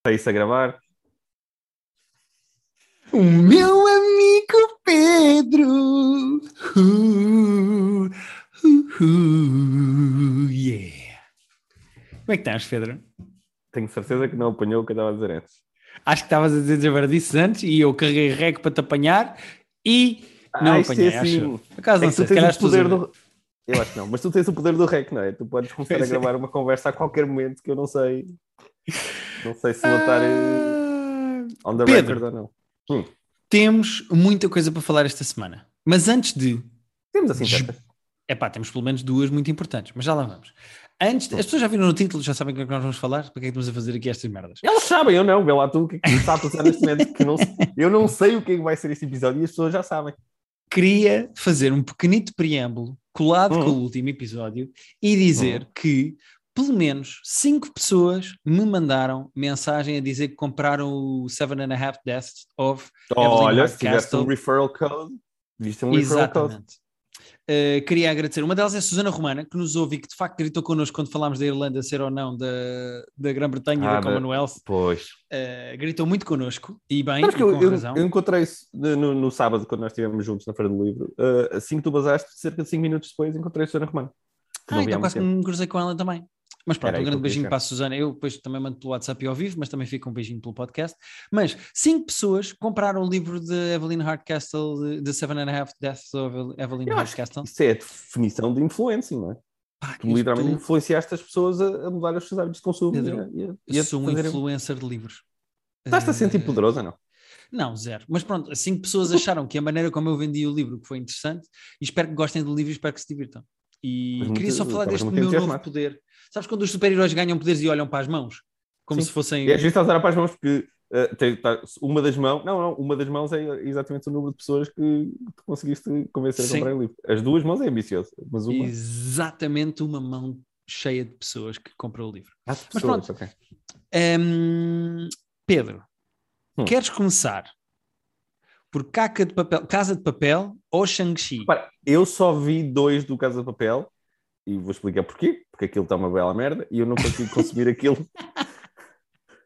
Está isso a gravar. O meu amigo Pedro. Uh, uh, uh, yeah. Como é que estás, Pedro? Tenho certeza que não apanhou o que eu estava a dizer antes. Acho que estavas a dizer desverdices antes e eu carreguei rec para te apanhar e não Ah, apanhei, é assim. acho. Por acaso É não sei, se calhar o poder do. Eu acho que não, mas tu tens o poder do rec, não é? Tu podes começar a é. gravar uma conversa a qualquer momento que eu não sei. Não sei se vou estar Ah, on the Pedro. record ou não. Temos muita coisa para falar esta semana. Mas antes de Temos assim tantas. Epá, temos pelo menos duas muito importantes, mas já lá vamos. Antes, as pessoas já viram no título, já sabem o que é que nós vamos falar? Para que é que estamos a fazer aqui estas merdas? Elas sabem, eu não. Vê lá tu o que é que está a passar neste momento. Que eu, não, eu não sei o que é que vai ser este episódio e as pessoas já sabem. Queria fazer um pequenito preâmbulo colado Hum. com o último episódio e dizer que pelo menos cinco pessoas me mandaram mensagem a dizer que compraram o Seven and a Half Deaths of Evelyn Olha, se tivesse um referral code, viste um referral code. Exatamente. Uh, queria agradecer. Uma delas é a Susana Romana, que nos ouve e que de facto gritou connosco quando falámos da Irlanda ser ou não da, da Grã-Bretanha e Ah, da da- Commonwealth. Pois. Uh, gritou muito connosco e bem, e eu, eu, razão. eu encontrei isso no, no sábado, quando nós estivemos juntos na Feira do Livro. Uh, assim que tu basaste, cerca de 5 minutos depois, encontrei a Susana Romano. Que ah, então quase que me cruzei com ela também. Mas pronto, Era um grande beijinho para a Susana. Eu depois também mando pelo WhatsApp e ao vivo, mas também fica um beijinho pelo podcast. Mas cinco pessoas compraram o livro de Evelyn Hardcastle, The Seven and a Half Deaths of Evelyn Eu Hardcastle. Isso é a definição de influência, não é? Pá, Tu literalmente influenciaste as pessoas a, a mudar os seus hábitos de consumo. Pedro, e a- e a- sou um influencer de livros. Estás-te a sentir Eh, poderoso ou não? Não, zero. Mas pronto, cinco pessoas acharam que a maneira como eu vendi o livro que foi interessante e espero que gostem do livro e espero que se divirtam. E Mas queria muito- só falar deste meu novo poder. Sabes quando os super-heróis ganham poderes e olham para as mãos? Como Sim. se fossem. E às vezes estás a olhar para as mãos porque uh, tem- tá- uma das mãos, não, não, uma das mãos é exatamente o número de pessoas que tu conseguiste convencer Sim. a comprar o livro. As duas mãos é ambicioso, mas uma. Exatamente uma mão cheia de pessoas que compram o livro. Ah, de Mas pessoas, pronto. ok. Hum, Pedro, Hum. queres começar por Caca de papel, Casa de Papel ou Shang-Chi? Eu só vi dois do Casa de Papel e vou explicar porquê. Porque aquilo está uma bela merda e eu não consigo consumir aquilo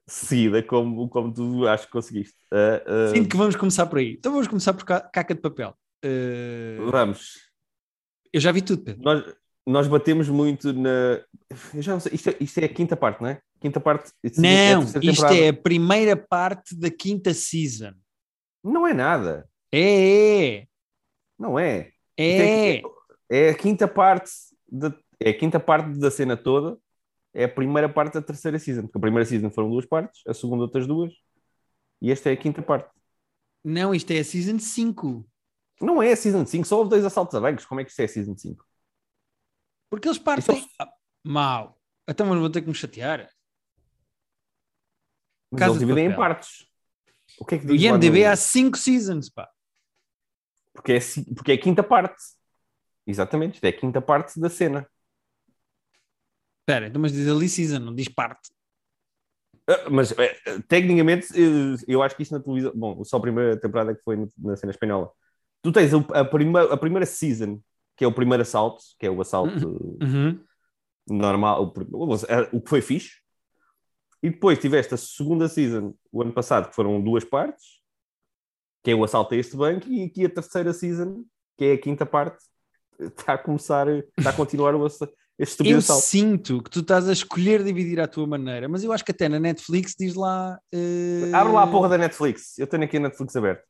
seguida como, como tu acho que conseguiste. Ah, ah, Sinto que vamos começar por aí. Então vamos começar por Ca- Caca de Papel. Uh, Vamos. eu já vi tudo, Pedro. Nós, nós batemos muito na. Eu já não sei, isto, é, isto é a quinta parte, não é? Quinta parte. é Não, terceira isto é a primeira parte da quinta season. Não é nada. É, é, Não é. é. Isto É a quinta parte da, é a quinta parte da cena toda. É a primeira parte da terceira season. Porque a primeira season foram duas partes, a segunda outras duas. E esta é a quinta parte. Não, isto é a season 5. Não é a season 5, só houve dois assaltos a bancos. Como é que isto é a season 5? Porque eles partem. Ah, Mal. Então mas vou ter que me chatear. Mas Casa eles de dividem em partes. O que é que diz IMDB no- há 5 seasons, pá. porque, é, porque é a quinta parte. Exatamente, isto é a quinta parte da cena. Espera, então mas diz ali season, não diz parte. Ah, Mas eh, tecnicamente, eh, eu acho que isso na televisão. Bom, só a primeira temporada que foi na cena espanhola. Tu tens o- a, primeira, a primeira season, que é o primeiro assalto, que é o assalto Uhum. normal, o, pr- o que foi fixe. E depois tiveste a segunda season, o ano passado, que foram duas partes, que é o assalto a este banco, e aqui a terceira season, que é a quinta parte, está a começar, está a continuar o, assa- este Eu assalto. sinto que tu estás a escolher dividir à tua maneira, mas eu acho que até na Netflix diz lá. eh, Abre lá a porra da Netflix. Eu tenho aqui a Netflix aberta.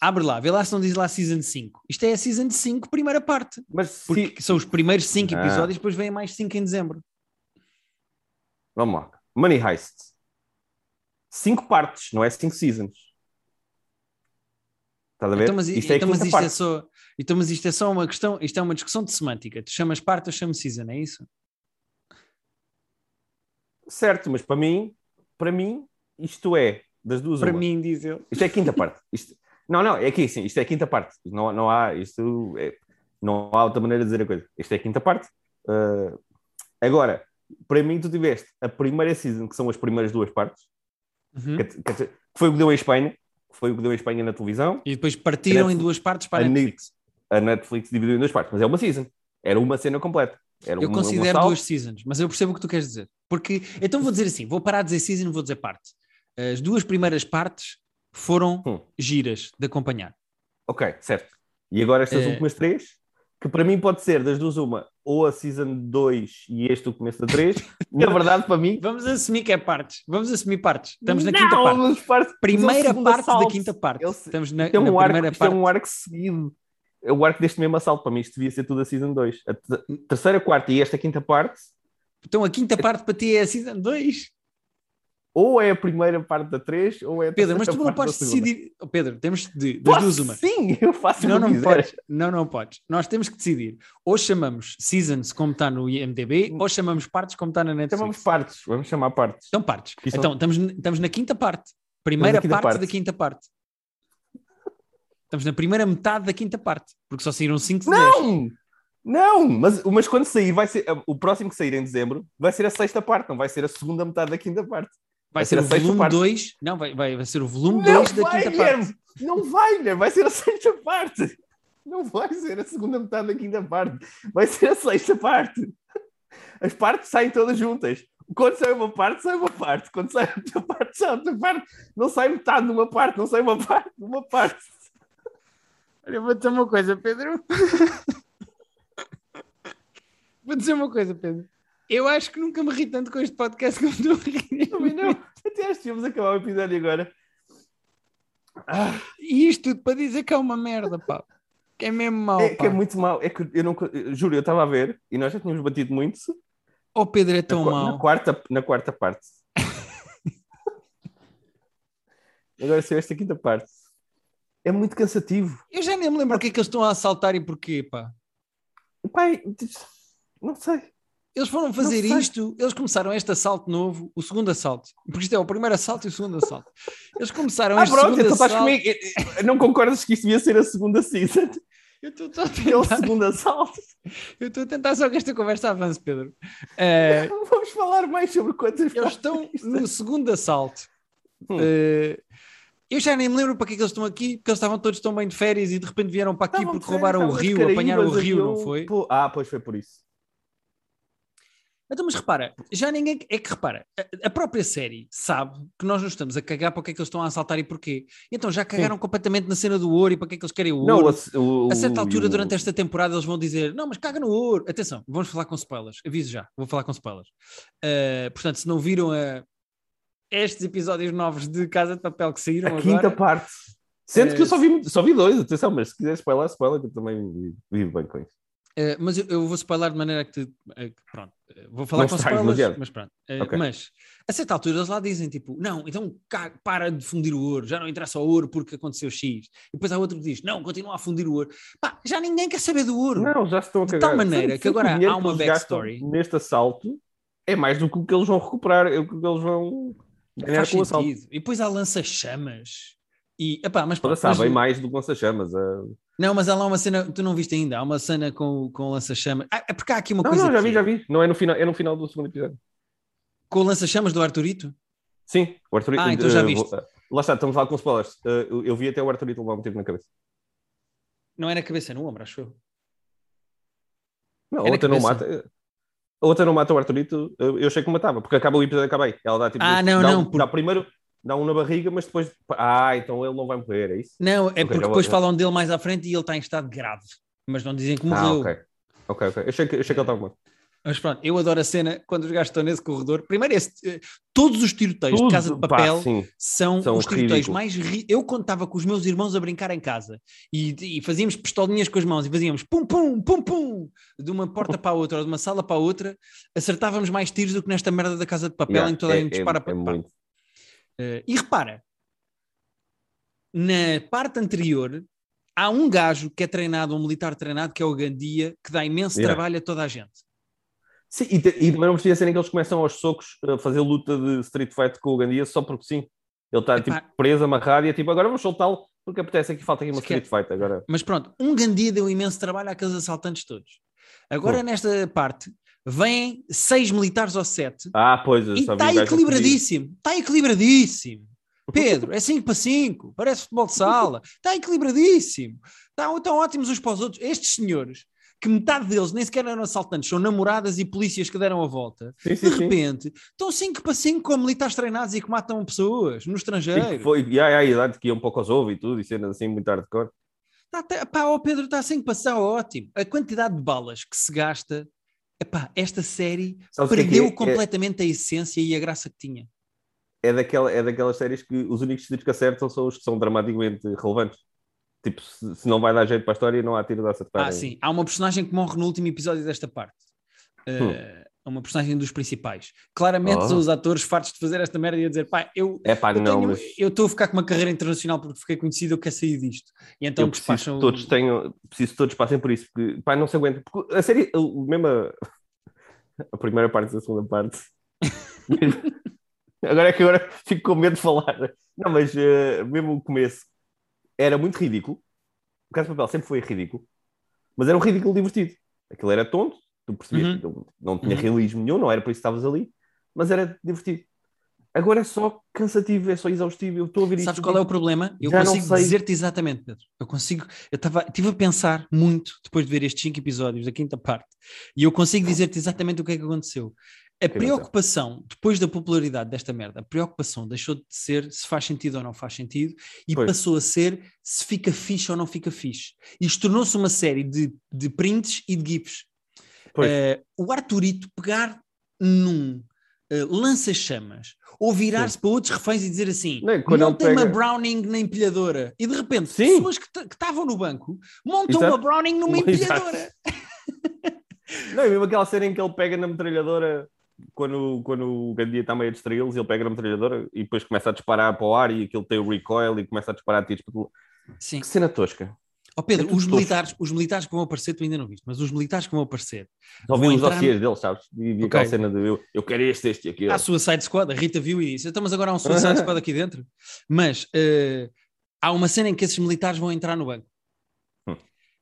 Abre lá, vê lá se não diz lá Season 5. Isto é a Season 5, primeira parte. Mas se- Porque são os primeiros 5 Ah. episódios, depois vêm mais 5 em dezembro. Vamos lá. Money Heist. Cinco partes, não é cinco seasons. Estás a ver? Então, mas, isto é então, mas quinta isto é só, então, mas isto é só uma questão, isto é uma discussão de semântica. Tu chamas parte, eu chamo Season, é isso? Certo, mas para mim, para mim, isto é das duas Para uma. mim, diz ele. Isto é a quinta parte. Isto... Não, não, é aqui sim, isto é a quinta parte. Não, não há isto é- não há outra maneira de dizer a coisa. Isto é a quinta parte. Ah, agora, para mim, tu tiveste a primeira season, que são as primeiras duas partes, Uhum. que, que- foi o que deu em Espanha, que foi o que deu em Espanha na televisão. E depois partiram A em Netflix- duas partes para a a Netflix. A Netflix dividiu em duas partes, mas é uma season. Era uma cena completa. Era Eu um- um considero assalto. duas seasons, mas eu percebo o que tu queres dizer. Porque, então vou dizer assim, vou parar de dizer season e vou dizer parte. As duas primeiras partes foram Hum. giras de acompanhar. Ok, certo. E agora estas É. últimas três, que para mim pode ser das duas uma, ou a Season 2 e este o começo da 3, na verdade para mim... Vamos assumir que é partes. Vamos assumir partes. Estamos na Não, quinta parte. parte- Primeira parte da assalto. quinta parte. Ele- Estamos na, é na um arco, primeira isto é parte. um arco seguido. É o arco deste mesmo assalto. Para mim, isto devia ser tudo a Season 2. A te- terceira, quarta e esta quinta parte, Então a quinta parte para ti é a Season 2. Ou é a primeira parte da 3, ou é a Pedro, mas tu não podes decidir. Oh, Pedro, temos de, das duas uma. Sim, eu faço Não, não quiser. podes. Não, não podes. Nós temos que decidir. Ou chamamos Seasons como está no IMDB, ou chamamos partes como está na Netflix. Chamamos partes, vamos chamar partes. Então partes. Então estamos, estamos na quinta parte. Primeira parte, parte. da quinta parte. Estamos na primeira metade da quinta parte, porque só saíram 5 de 10. Não! Não! Mas, mas quando sair, vai ser o próximo que sair em dezembro vai ser a sexta parte, não vai ser a segunda metade da quinta parte. Vai vai ser ser o a sexta volume parte. 2. Não, vai, vai, vai ser o volume Não 2 da quinta Guilherme! parte. Não vai, Guilherme! Vai ser a sexta parte! Não vai ser a segunda metade da quinta parte. Vai ser a sexta parte. As partes saem todas juntas. Quando sai uma parte, sai uma parte. Quando sai outra parte, sai outra parte. Não sai metade de uma parte, não sai uma parte de uma parte. Olha, vou dizer uma coisa, Pedro. vou dizer uma coisa, Pedro. Eu acho que nunca me ri tanto com este podcast como estou a rir. Também não. Até acho que íamos acabar o episódio agora. Ah, E isto tudo para dizer que é uma merda, pá. Que é mesmo mau, é que é pá. muito mal. É que eu não. Juro, eu estava a ver e nós já tínhamos batido muito Oh, Pedro, é tão na, qua- na mau. quarta, na quarta parte. Agora saiu esta quinta parte. É muito cansativo. Eu já nem me lembro o que é que eles estão a assaltar e porquê, pá. Pai, não sei. Eles foram fazer isto, eles começaram este assalto novo, o segundo assalto, porque isto é o primeiro assalto e o segundo assalto. Eles começaram Ah, este pronto, segundo então assalto. comigo. Não concordas que isto devia ser a segunda season? Eu estou a Aquele tentar, segundo assalto. eu estou a tentar só que esta conversa avance, Pedro. Eh, Vamos falar mais sobre quantas eles estão no segundo assalto. Hum. Eh, eu já nem me lembro para que é que eles estão aqui, porque eles estavam todos tão bem de férias e de repente vieram para aqui Estavam porque roubaram o rio, apanharam o rio, não foi? Ah, pois foi por isso. Então, mas repara, já ninguém. É que repara, a, própria série sabe que nós nos estamos a cagar para o que é que eles estão a assaltar e porquê. Então já cagaram completamente na cena do ouro e para que é que eles querem o Não, ouro. o, A certa altura, o- durante esta temporada, eles vão dizer: Não, mas caga no ouro. Atenção, vamos falar com spoilers. Aviso já, vou falar com spoilers. Uh, portanto, se não viram a estes episódios novos de Casa de Papel que saíram A agora, quinta parte. Sendo Eh, que eu só vi, só vi dois, atenção, mas se quiser spoiler, spoiler, que eu também vivo bem com isso. Uh, mas eu, eu vou spoiler de maneira que te. uh, pronto, uh, vou falar Não com estragues spoilers, demasiado. mas pronto. Uh, Ok. Mas a certa altura eles lá dizem tipo: não, então para de fundir o ouro, já não interessa o ouro porque aconteceu X. E depois há outro que diz: não, continua a fundir o ouro. Pá, já ninguém quer saber do ouro. Não, já estão a De cagar. tal maneira Sei- que agora há uma backstory. Neste assalto é mais do que o que eles vão recuperar, é o que eles vão ganhar com o assalto. E depois há lança-chamas. E, epá, mas pronto, sabem mas- mais do que lança-chamas. ah. Não, mas há lá uma cena, tu não viste ainda, há uma cena com, com o lança-chamas. Ah, é porque há aqui uma Não, coisa. não, já vi, é- já vi. Não é no final, é no final do segundo episódio. Com o lança-chamas do Arturito? Sim, o Arthurito. Ah, então já eh, viste. vou- lá está, estamos a falar com spoilers. Eh, eu, eu vi até o Arthurito levar um tiro na cabeça. Não é na cabeça, é no ombro, acho eu. Não, É a outra não mata. A outra não mata o Arthurito, eu achei que matava, porque acaba o episódio acabei. Ela dá tipo. Ah, não, dá não, por- Dá primeiro, dá um na barriga, mas depois. Ah, então ele não vai morrer, é isso? Não, é Ok, porque já vou- depois falam dele mais à frente e ele está em estado grave. Mas não dizem que Ah, morreu. ok. Ok, ok. Eu achei que, achei que ele estava morto. Mas pronto, eu adoro a cena quando os gajos estão nesse corredor. Primeiro, esse, eh, todos os tiroteios de Casa de Tudo, pá, Papel sim. são, São os tiroteios ridículos. mais. ri- Eu contava com os meus irmãos a brincar em casa e, e fazíamos pistolinhas com as mãos e fazíamos pum, pum, pum, pum, de uma porta para a outra ou de uma sala para a outra, acertávamos mais tiros do que nesta merda da Casa de Papel Yeah, em que toda a é- gente é- dispara é para. Eh, e repara, na parte anterior há um gajo que é treinado, um militar treinado, que é o Gandia, que dá imenso Yeah. trabalho a toda a gente. Sim, e, e também não precisa ser em que eles começam aos socos a fazer luta de street fight com o Gandia só porque sim. Ele está tipo, preso, amarrado e é tipo, agora vamos soltá-lo porque apetece aqui, falta aqui uma street fight agora. Mas pronto, um Gandia deu imenso trabalho àqueles assaltantes todos. Agora, nesta parte, vêm seis militares ou sete Ah, pois, eu e está a equilibradíssimo. Está equilibradíssimo. Pedro, é 5 para 5, parece futebol de sala. Está equilibradíssimo. Estão, estão ótimos uns para os outros. Estes senhores que metade deles nem sequer eram assaltantes, são namoradas e polícias que deram a volta. Sim, sim, De sim. repente, estão 5 para 5 com militares treinados e que matam pessoas no E estrangeiro. que foi, e aí, idade que iam para o Kosovo e tudo, e cenas assim muito hardcore. Tá, tá, pá, ó Pedro, está sem passar ótimo. A quantidade de balas que se gasta, epá, esta série Sabes é perdeu é? É- completamente a essência e a graça que tinha. É, daquela, é daquelas séries que os únicos títulos que acertam são os que são dramaticamente relevantes. Tipo, se, se não vai dar jeito para a história, não há tiro de acertar. Ah, sim. Há uma personagem que morre no último episódio desta parte. Hum. Uh, é uma personagem dos principais. Claramente Oh. são os atores fartos de fazer esta merda e a dizer, pá, eu É pá, eu não, mas estou a ficar com uma carreira internacional porque fiquei conhecido, eu quero sair disto. E então eu preciso despacham. que todos tenham, preciso todos passem por isso, porque pá, não se aguenta. Porque a série, mesmo a, a primeira parte e a segunda parte. agora é que agora fico com medo de falar. Não, mas eh, mesmo o começo era muito ridículo. O Caso de Papel sempre foi ridículo, mas era um ridículo divertido. Aquilo era tonto, tu percebias Uhum. que aquilo não tinha Uhum. realismo nenhum, não era por isso que estavas ali, mas era divertido. Agora é só cansativo, é só exaustivo. Eu estou a ver isto. Sabes qual é o problema? Eu consigo dizer-te exatamente, Pedro. Eu consigo. Eu estava estive a pensar muito depois de ver estes cinco episódios, da quinta parte, e eu consigo dizer-te exatamente o que é que aconteceu. A preocupação, depois da popularidade desta merda, a preocupação deixou de ser se faz sentido ou não faz sentido e Pois. passou a ser se fica fixe ou não fica fixe. Isto tornou-se uma série de, de prints e de gifs. Eh, o Arturito pegar num eh, lança-chamas ou virar-se para outros reféns e dizer assim: Não, quando ele montem uma pega- Browning na empilhadora. E de repente, Sim. pessoas que estavam no banco montam Exato. uma Browning numa empilhadora. Não, e mesmo aquela cena em que ele pega na metralhadora quando, quando o Gandia está meio a distraí-los, ele pega na metralhadora e depois começa a disparar para o ar e aquilo tem o recoil e começa a disparar tiros. para tudo. Sim. Que cena tosca. Ó Pedro, É os militares, os militares que vão aparecer, tu ainda não viste, mas os militares que vão aparecer, Só vi Vou os dossiês deles, sabes? E vi aquela cena de eu, eu quero este, este e aquele. há a Suicide Squad, a Rita viu e disse, então mas agora há um Suicide Squad aqui dentro. Mas eh, há uma cena em que esses militares vão entrar no banco. Hum.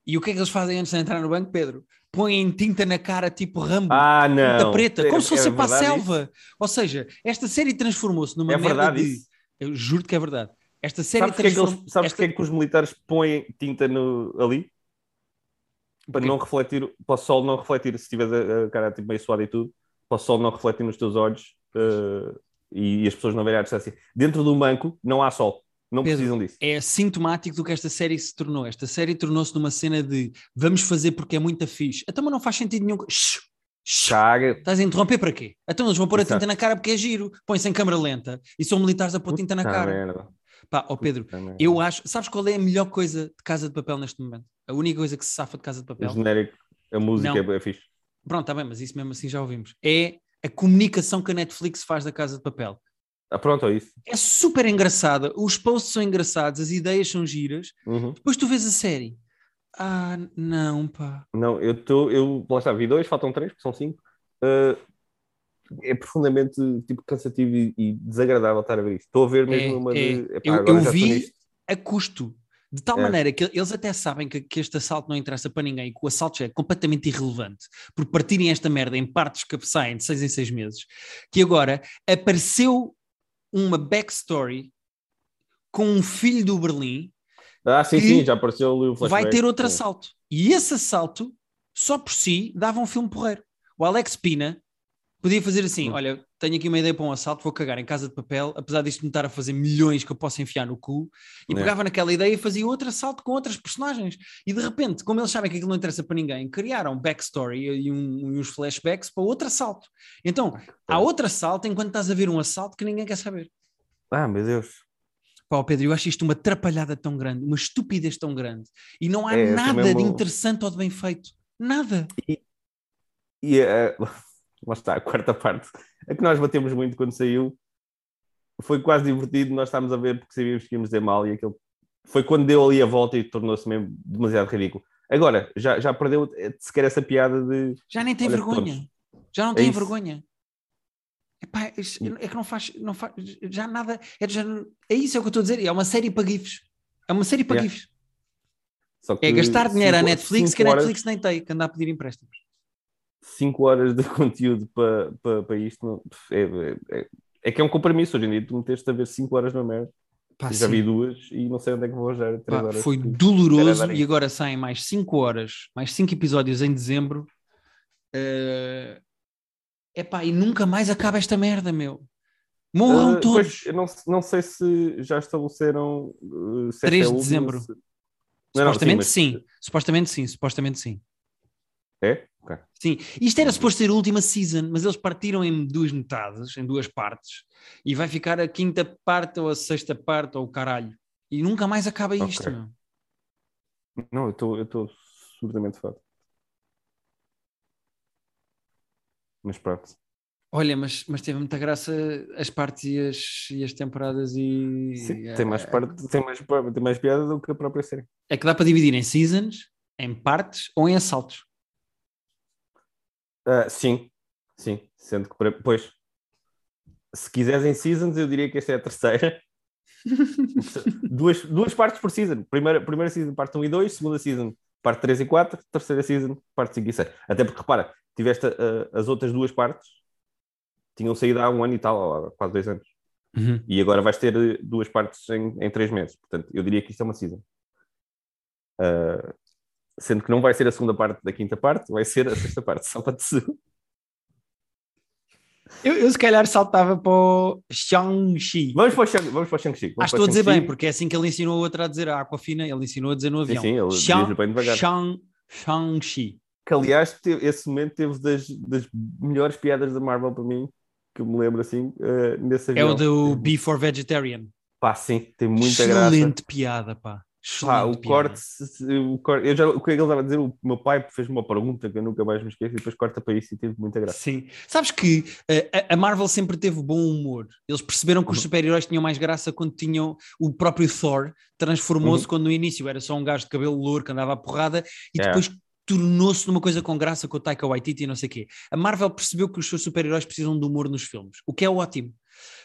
E o que é que eles fazem antes de entrar no banco, Pedro? Põem tinta na cara tipo Rambo. Ah, tinta não. preta, É- como se fosse é para a selva. Ou seja, esta série transformou-se numa É merda verdade de... isso. Eu juro que é verdade. Esta série Sabes porque é que, eles, sabes esta- porque é que os militares põem tinta no, ali? Para Porquê? não refletir, para o sol não refletir, se tiveres a, a cara tipo, meio suada e tudo, para o sol não refletir nos teus olhos eh, e, e as pessoas não verem a distância. Dentro do banco não há sol, não Pedro, precisam disso. é sintomático do que esta série se tornou. Esta série tornou-se numa cena de vamos fazer porque é muito fixe. Então, mas não faz sentido nenhum. Shhh. Caga. Estás a interromper para quê? Então eles vão pôr a tinta na cara porque é giro. Põe-se em câmara lenta e são militares a pôr tinta na Puta cara. merda. Pá, ó Pedro, Puta merda. eu acho. Sabes qual é a melhor coisa de Casa de Papel neste momento? A única coisa que se safa de Casa de O Papel. genérico, a música Não. é, é fixe. Pronto, está bem, mas isso mesmo assim já ouvimos. É a comunicação que a Netflix faz da Casa de Papel. Ah, pronto, é isso. É super engraçada, os posts são engraçados, as ideias são giras. Uhum. Depois tu vês a série. Ah, não, pá. Não, eu estou, eu, lá está, vi dois, faltam três, porque são cinco. Uh, é profundamente tipo, cansativo e, e desagradável estar a ver isto. Estou a ver mesmo É, uma é. de. epá, Eu- eu vi-. A custo. De tal É. maneira que eles até sabem que, que este assalto não interessa para ninguém, que o assalto já é completamente irrelevante, por partirem esta merda em partes que saem de seis em seis meses, que agora apareceu uma backstory com um filho do Berlim Ah, sim, que sim, já apareceu ali o flashback. vai ter outro Sim. assalto. E esse assalto, só por si, dava um filme porreiro. O Alex Pina podia fazer assim: Hum. olha, tenho aqui uma ideia para um assalto, vou cagar em casa de papel, apesar disto me estar a fazer milhões que eu posso enfiar no cu, e É. pegava naquela ideia e fazia outro assalto com outras personagens. E de repente, como eles sabem que aquilo não interessa para ninguém, criaram backstory e, um- e uns flashbacks para outro assalto. Então, há outro assalto enquanto estás a ver um assalto que ninguém quer saber. Ah, meu Deus. Pá, ó Pedro, eu acho isto uma atrapalhada tão grande, uma estupidez tão grande. E não há É, nada também de interessante ou de bem feito. Nada. E eh, lá está, a quarta parte. A que nós batemos muito quando saiu foi quase divertido. Nós estávamos a ver porque sabíamos que íamos dizer mal e aquilo foi quando deu ali a volta e tornou-se mesmo demasiado ridículo. Agora, já, já perdeu sequer essa piada de. Já nem tem vergonha. Já não É tem isso. vergonha. Epá, isso- é que não faz, não faz já nada. É, género- é isso é o que eu estou a dizer. É uma série para GIFs. É uma série para Yeah. GIFs. É gastar dinheiro à Netflix que a horas- Netflix nem tem, que anda a pedir empréstimos. 5 horas de conteúdo para, para, para isto não- é, é, é que é um compromisso hoje em dia. Tu meteste a ver 5 horas na merda. Pá, já sim. vi duas e não sei onde é que vou arranjar Pá, foi de- doloroso e agora saem mais 5 horas, mais 5 episódios em dezembro. É epá, e nunca mais acaba esta merda, meu. Morram Ah, todos. pois, não, não sei se já estabeleceram uh, esta 3 é de dezembro. se- Não, não, supostamente mas- sim, supostamente sim, supostamente sim. É? Ok. Sim, isto era suposto ser a última season, mas eles partiram em duas metades, em duas partes, e vai ficar a quinta parte ou a sexta parte ou o caralho. E nunca mais acaba isto. Meu. Não, eu estou absurdamente fado. Mas pronto. Olha, mas, mas teve muita graça as partes e as, e as temporadas e. Sim, tem, mais parte, tem, mais, tem mais piada do que a própria série. É que dá para dividir em seasons, em partes ou em assaltos. Ah, sim, sim. Sendo que, pois, se quiseres em seasons, eu diria que esta é a terceira. duas, duas partes por season. Primeira, primeira season, parte 1 e 2. Segunda season, parte 3 e 4. Terceira season, parte 5 e 6. Até porque, repara, tiveste ah, as outras duas partes, tinham saído há um ano e tal, há quase dois anos. E agora vais ter eh, duas partes em, em três meses. Portanto, eu diria que isto é uma season. Ah, sendo que não vai ser a segunda parte da quinta parte, vai ser a sexta parte, só para te Eu, eu se calhar saltava para o Shang-Chi. Vamos para o Shang- vamos para o Shang-Chi. Acho que estou a dizer Shang-Chi. bem, porque é assim que ele ensinou a outra a dizer a Aquafina, ele ensinou a dizer no Sim, avião. sim, ele Shang- bem devagar. Shang- Shang-Chi. Que, aliás, teve- esse momento teve das, das melhores piadas da Marvel para mim, que eu me lembro assim, eh, nesse É avião. o do Be for Vegetarian. Pá, sim, tem muita graça. Excelente piada, pá. Excelente Pá, o corte, o corte, eu já, o que ele estava a dizer, o meu pai fez-me uma pergunta que eu nunca mais me esqueço e depois corta para isso e teve muita graça. Sim. Sabes que eh, a- a Marvel sempre teve bom humor. Eles perceberam que os Uhum. super-heróis tinham mais graça quando tinham o próprio Thor, transformou-se Uhum. quando no início era só um gajo de cabelo louro que andava à porrada e É. depois tornou-se numa coisa com graça com o Taika Waititi e não sei o quê. A Marvel percebeu que os seus super-heróis precisam de humor nos filmes, o que é ótimo.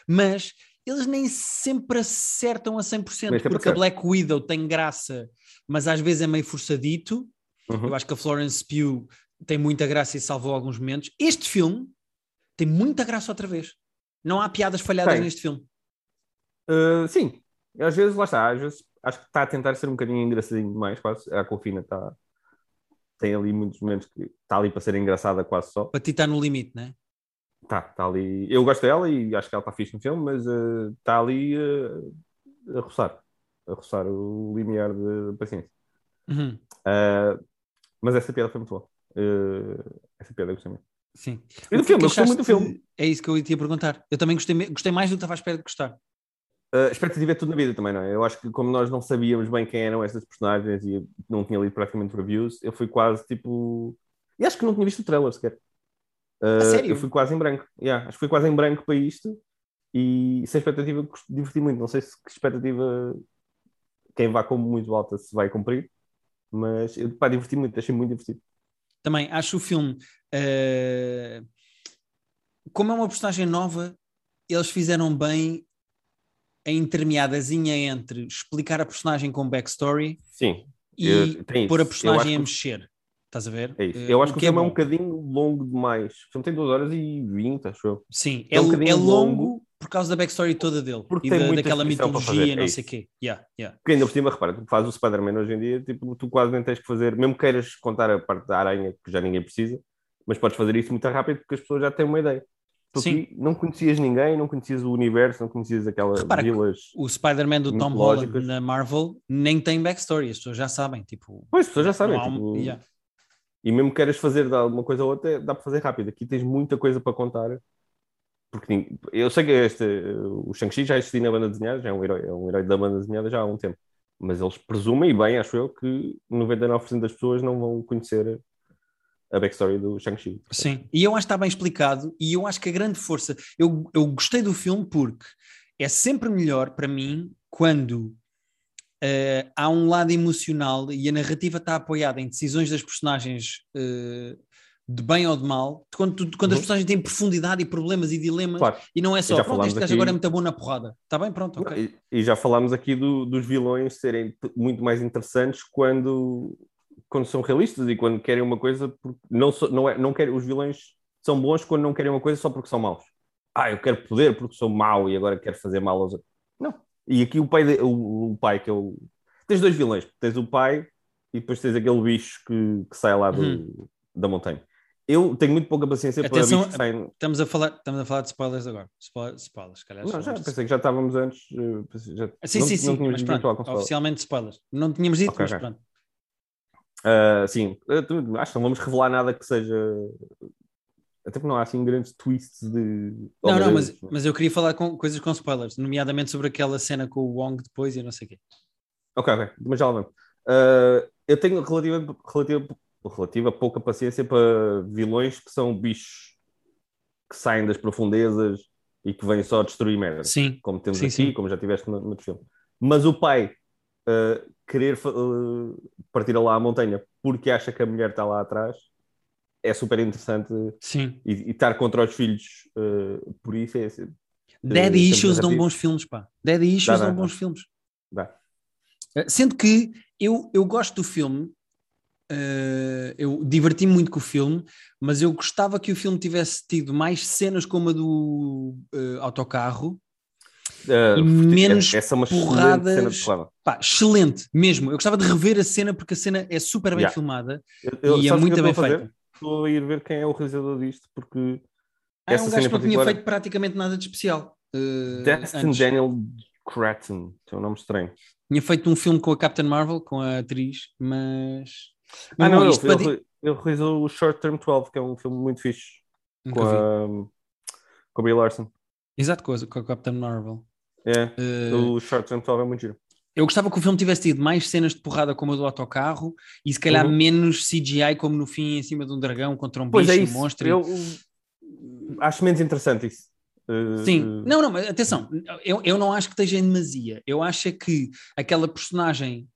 Mas eles nem sempre acertam a 100%, Nem sempre porque a. Black Widow tem graça, mas às vezes é meio forçadito. Uhum. Eu acho que a Florence Pugh tem muita graça e salvou alguns momentos. Este filme tem muita graça outra vez. Não há piadas falhadas Tem. neste filme. Uh, sim, às vezes, lá está, às vezes acho que está a tentar ser um bocadinho engraçadinho demais, quase. A Confina está. Tem ali muitos momentos que está ali para ser engraçada quase só. Para ti está no limite, né? Tá, está ali. Eu gosto dela e acho que ela está fixe no filme, mas uh, está ali uh, a roçar. A roçar o limiar de paciência. Uhum, Uh, mas essa piada foi muito boa. Essa piada eu gostei muito. Sim. E do é filme, eu gostei muito do filme. É isso que eu ia perguntar. Eu também gostei, gostei mais do que estava à espera de gostar. Uh, expectativa é tudo na vida também, não é? Eu acho que como nós não sabíamos bem quem eram estas personagens e não tinha lido praticamente reviews, eu fui quase tipo. E acho que não tinha visto o trailer sequer. Uh, sério? Eu fui quase em branco. Yeah, acho que fui quase em branco para isto e sem expectativa diverti muito. Não sei se que expectativa quem vá como muito alta se vai cumprir, mas eu pá, diverti muito, achei muito divertido. Também acho o filme. eh, como é uma personagem nova, eles fizeram bem a intermeadazinha entre explicar a personagem com backstory Sim, e pôr a personagem a mexer. Estás a ver? é isso. Eh, Eu acho que o é filme é um bom. bocadinho longo demais. O filme tem 2 horas e 20, acho eu. Sim, É é, um é longo, longo. por causa da backstory toda dele Porque e tem da- muita daquela mitologia, é não sei o quê. Yeah, yeah. Porque ainda por cima, repara, tu fazes o Spider-Man hoje em dia, tipo, tu quase nem tens que fazer, mesmo que queiras contar a parte da aranha que já ninguém precisa, mas podes fazer isso muito rápido porque as pessoas já têm uma ideia. Tu Sim. não conhecias ninguém, não conhecias o universo, não conhecias aquelas Repara vilas. O Spider-Man do Tom. Holland na Marvel nem tem backstory, as pessoas já sabem. Tipo, Pois, as pessoas já sabem. um- tipo, yeah. E mesmo que queiras fazer alguma coisa ou outra, dá para fazer rápido. Aqui tens muita coisa para contar. Porque eu sei que este, o Shang-Chi já existia na banda desenhada, já é um herói, é um herói da banda desenhada já há um tempo. Mas eles presumem, e bem, acho eu, que 99% das pessoas não vão conhecer a backstory do Shang-Chi. Sim, e eu acho que está bem explicado, e eu acho que a grande força. Eu, eu gostei do filme porque é sempre melhor para mim quando eh, há um lado emocional e a narrativa está apoiada em decisões das personagens eh, de bem ou de mal, quando, tu- quando as Uhum. personagens têm profundidade e problemas e dilemas, Claro. e não é só, pronto, este aqui- agora é muito bom na porrada. Está bem, pronto, ok. E, e já falámos aqui do- dos vilões serem muito mais interessantes quando, quando são realistas e quando querem uma coisa. Porque não, so- não, é, não querem, os vilões são bons quando não querem uma coisa só porque são maus. Ah, eu quero poder porque sou mau e agora quero fazer mal aos outros. Não. E aqui o pai, de- o, o pai que é o. Tens dois vilões. Tens o pai e depois tens aquele bicho que, que sai lá do- Uhum. da montanha. Eu tenho muito pouca paciência para Atenção, bichos que saem. Estamos a falar, estamos a falar de spoilers agora. Spoil- spoilers, calhar. Não, já pensei que já estávamos antes. eh, já- Ah, Sim, não- sim, não sim. Mas pronto, oficialmente spoilers. Não tínhamos dito, Ok, mas ok. pronto. Ah, sim, acho que não vamos revelar nada que seja. Até porque não há assim grandes twists de. Não, não, mas, mas eu queria falar com coisas com spoilers, nomeadamente sobre aquela cena com o Wong depois e não sei o quê. Ok, ok, mas já lá vamos. Ah, eu tenho relativa, relativa, relativa pouca paciência para vilões que são bichos que saem das profundezas e que vêm só destruir merda. Sim, Como temos Sim, aqui, sim. como já tiveste no, no filme. Mas o pai ah, querer ah, partir lá à montanha porque acha que a mulher está lá atrás é super interessante sim. e, e estar contra os filhos ah, por isso é. Daddy temos Issues dão bons filmes, pá. Daddy Issues Dá, dão bons filmes. Dá. Eh, Sendo que eu, eu gosto do filme, eh, eu diverti-me muito com o filme, mas eu gostava que o filme tivesse tido mais cenas como a do eh, autocarro. E menos essa é uma excelente porradas. cena de porrada. Pá, excelente, mesmo. Eu gostava de rever a cena porque a cena é super bem Yeah. filmada Eu- eu- e é muito bem feita. Estou a ir ver quem é o realizador disto, porque Ah, É essa um gajo que não tinha feito praticamente nada de especial. eh, Destin antes. Daniel Cretton, tem um nome estranho. Tinha feito um filme com a Captain Marvel, com a atriz, mas. Ah, não, bom, ele, ele, ele realizou o Short Term 12, que é um filme muito fixe, Nunca com vi. a, com a Brie Larson. Exato, com a, com a Captain Marvel. É, Eh, o Short Term 12 é muito giro. Eu gostava que o filme tivesse tido mais cenas de porrada como a do autocarro e se calhar Uhum. menos CGI, como no fim, em cima de um dragão contra um Pois bicho, é um isso, monstro. eu acho menos interessante isso. Eh, Sim, eh, não, não, mas atenção, eu, eu não acho que esteja em demasia. Eu acho é que aquela personagem,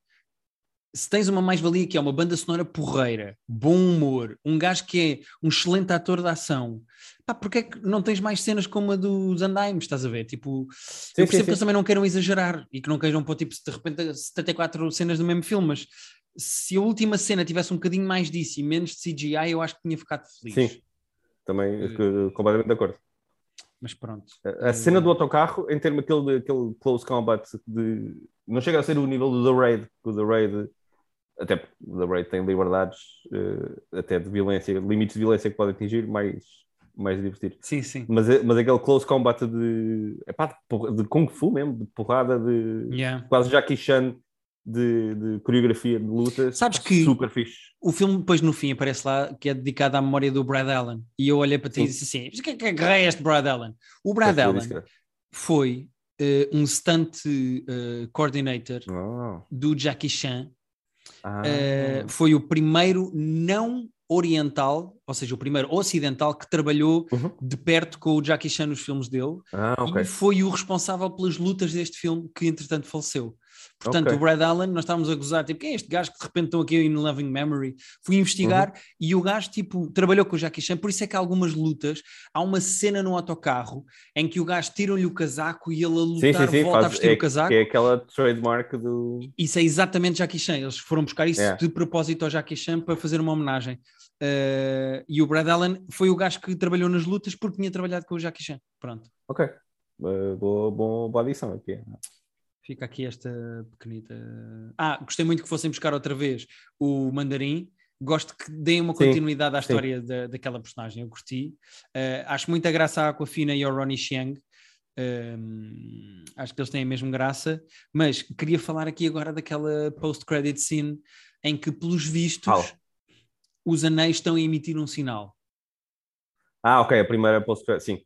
se tens uma mais-valia que é uma banda sonora porreira, bom humor, um gajo que é um excelente ator de ação, pá, porque é que não tens mais cenas como a dos Andaimes, estás a ver? Tipo, eu sim, percebo sim. que eles também não queiram exagerar e que não queiram pôr tipo de repente 74 cenas do mesmo filme, mas se a última cena tivesse um bocadinho mais disso e menos de CGI, eu acho que tinha ficado feliz. Sim, também Eh, eh, completamente de acordo. Mas pronto. A a cena do autocarro, em termos aquele, aquele close combat, de, não chega a ser o nível do The Raid, que o The Raid, até porque o The Raid tem liberdades, eh, até de violência, limites de violência que pode atingir, mais, mais divertido. Sim, sim. Mas, é- mas aquele close combat de, epá, de, de Kung Fu mesmo, de porrada, de Yeah. quase Jackie Chan, de, de coreografia de luta, Sabes que- super fixe. o filme depois no fim aparece lá que é dedicado à memória do Brad Allen e eu olhei para ti e disse assim, mas o que é que é este Brad Allen? O Brad Allen foi eh, um stunt eh, coordinator Ah, do Jackie Chan ah, Eh, foi o primeiro não oriental, ou seja, o primeiro ocidental que trabalhou Uhum. de perto com o Jackie Chan nos filmes dele ah, ok. e foi o responsável pelas lutas deste filme que entretanto faleceu. Portanto, Ok. o Brad Allen, nós estávamos a gozar, tipo, quem é este gajo que de repente estão aqui em Loving Memory? Fui investigar Uhum. e o gajo, tipo, trabalhou com o Jackie Chan, por isso é que há algumas lutas, há uma cena no autocarro em que o gajo tira-lhe o casaco e ele a Sim, lutar sim, sim, volta a faz, vestir é, o casaco. que é aquela trademark do. Isso é exatamente Jackie Chan. Eles foram buscar isso Yeah. de propósito ao Jackie Chan para fazer uma homenagem. Uh, e o Brad Allen foi o gajo que trabalhou nas lutas porque tinha trabalhado com o Jackie Chan. Pronto. Ok. Uh, boa, boa, boa adição aqui. Fica aqui esta pequenita. Ah, gostei muito que fossem buscar outra vez o Mandarim. Gosto que deem uma Sim, continuidade à sim. história da, daquela personagem. Eu curti. Uh, acho muita graça a Aquafina e ao Ronnie Chiang. Um, acho que eles têm a mesma graça. Mas queria falar aqui agora daquela post-credit scene em que, pelos vistos, Fala. Os anéis estão a emitir um sinal. Ah, ok, a primeira post sim.